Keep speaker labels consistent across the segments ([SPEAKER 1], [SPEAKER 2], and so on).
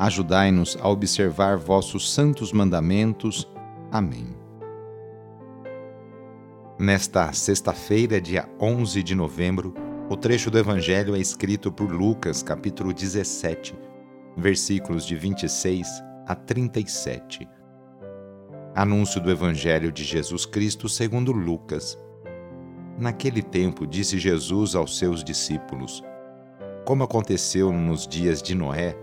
[SPEAKER 1] Ajudai-nos a observar vossos santos mandamentos. Amém. Nesta sexta-feira, dia 11 de novembro, o trecho do Evangelho é escrito por Lucas, capítulo 17, versículos de 26 a 37. Anúncio do Evangelho de Jesus Cristo segundo Lucas. Naquele tempo, disse Jesus aos seus discípulos: Como aconteceu nos dias de Noé,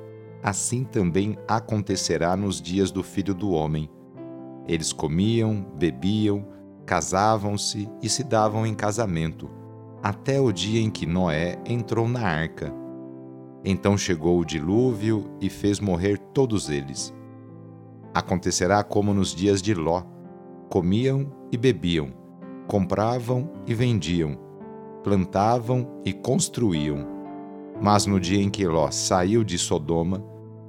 [SPEAKER 1] assim também acontecerá nos dias do filho do homem. Eles comiam, bebiam, casavam-se e se davam em casamento, até o dia em que Noé entrou na arca. Então chegou o dilúvio e fez morrer todos eles. Acontecerá como nos dias de Ló: comiam e bebiam, compravam e vendiam, plantavam e construíam mas no dia em que Ló saiu de Sodoma,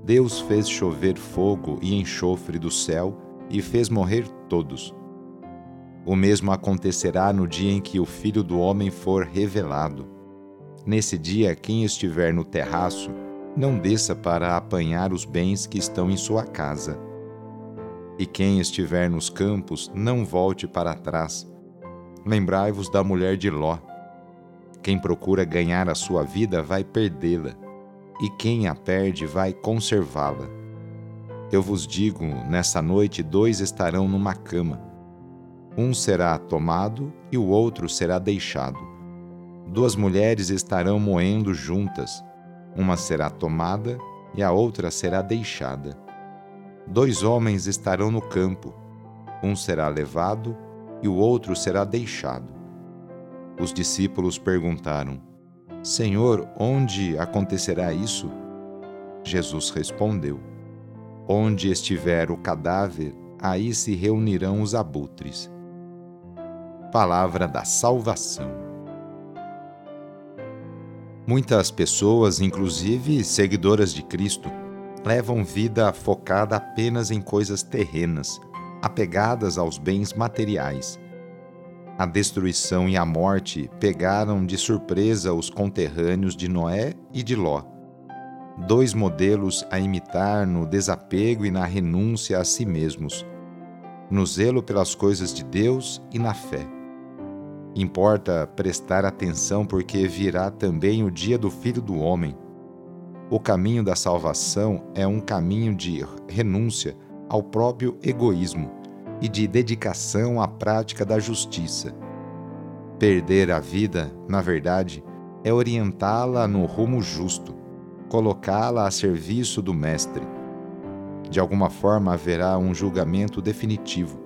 [SPEAKER 1] Deus fez chover fogo e enxofre do céu e fez morrer todos. O mesmo acontecerá no dia em que o Filho do Homem for revelado. Nesse dia, quem estiver no terraço, não desça para apanhar os bens que estão em sua casa. E quem estiver nos campos, não volte para trás. Lembrai-vos da mulher de Ló quem procura ganhar a sua vida vai perdê-la, e quem a perde vai conservá-la. Eu vos digo: nessa noite dois estarão numa cama. Um será tomado e o outro será deixado. Duas mulheres estarão moendo juntas. Uma será tomada e a outra será deixada. Dois homens estarão no campo. Um será levado e o outro será deixado. Os discípulos perguntaram: Senhor, onde acontecerá isso? Jesus respondeu: Onde estiver o cadáver, aí se reunirão os abutres. Palavra da Salvação. Muitas pessoas, inclusive seguidoras de Cristo, levam vida focada apenas em coisas terrenas, apegadas aos bens materiais a destruição e a morte pegaram de surpresa os conterrâneos de Noé e de Ló. Dois modelos a imitar no desapego e na renúncia a si mesmos, no zelo pelas coisas de Deus e na fé. Importa prestar atenção porque virá também o dia do Filho do Homem. O caminho da salvação é um caminho de renúncia ao próprio egoísmo e de dedicação à prática da justiça. Perder a vida, na verdade, é orientá-la no rumo justo, colocá-la a serviço do Mestre. De alguma forma haverá um julgamento definitivo,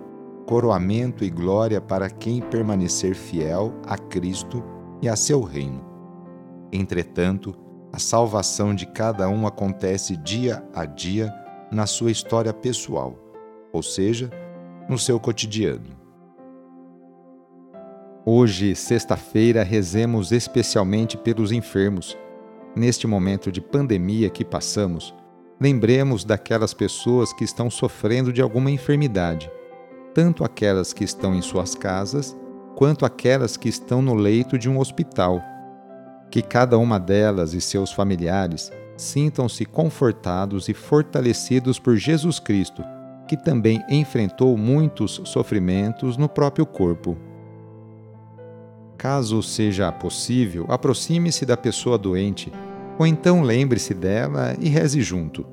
[SPEAKER 1] coroamento e glória para quem permanecer fiel a Cristo e a seu reino. Entretanto, a salvação de cada um acontece dia a dia na sua história pessoal, ou seja, no seu cotidiano. Hoje, sexta-feira, rezemos especialmente pelos enfermos. Neste momento de pandemia que passamos, lembremos daquelas pessoas que estão sofrendo de alguma enfermidade, tanto aquelas que estão em suas casas, quanto aquelas que estão no leito de um hospital. Que cada uma delas e seus familiares sintam-se confortados e fortalecidos por Jesus Cristo que também enfrentou muitos sofrimentos no próprio corpo. Caso seja possível, aproxime-se da pessoa doente, ou então lembre-se dela e reze junto.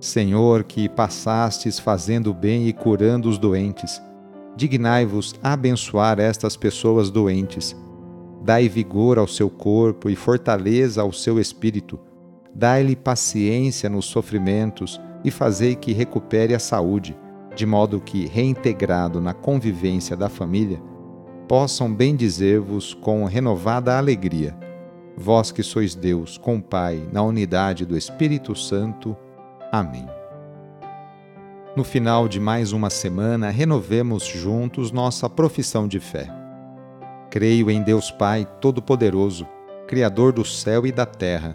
[SPEAKER 1] Senhor, que passastes fazendo bem e curando os doentes, dignai-vos abençoar estas pessoas doentes. Dai vigor ao seu corpo e fortaleza ao seu espírito. Dai-lhe paciência nos sofrimentos e fazei que recupere a saúde, de modo que, reintegrado na convivência da família, possam bendizer-vos com renovada alegria. Vós que sois Deus, com Pai, na unidade do Espírito Santo. Amém. No final de mais uma semana, renovemos juntos nossa profissão de fé. Creio em Deus Pai Todo-Poderoso, Criador do céu e da terra,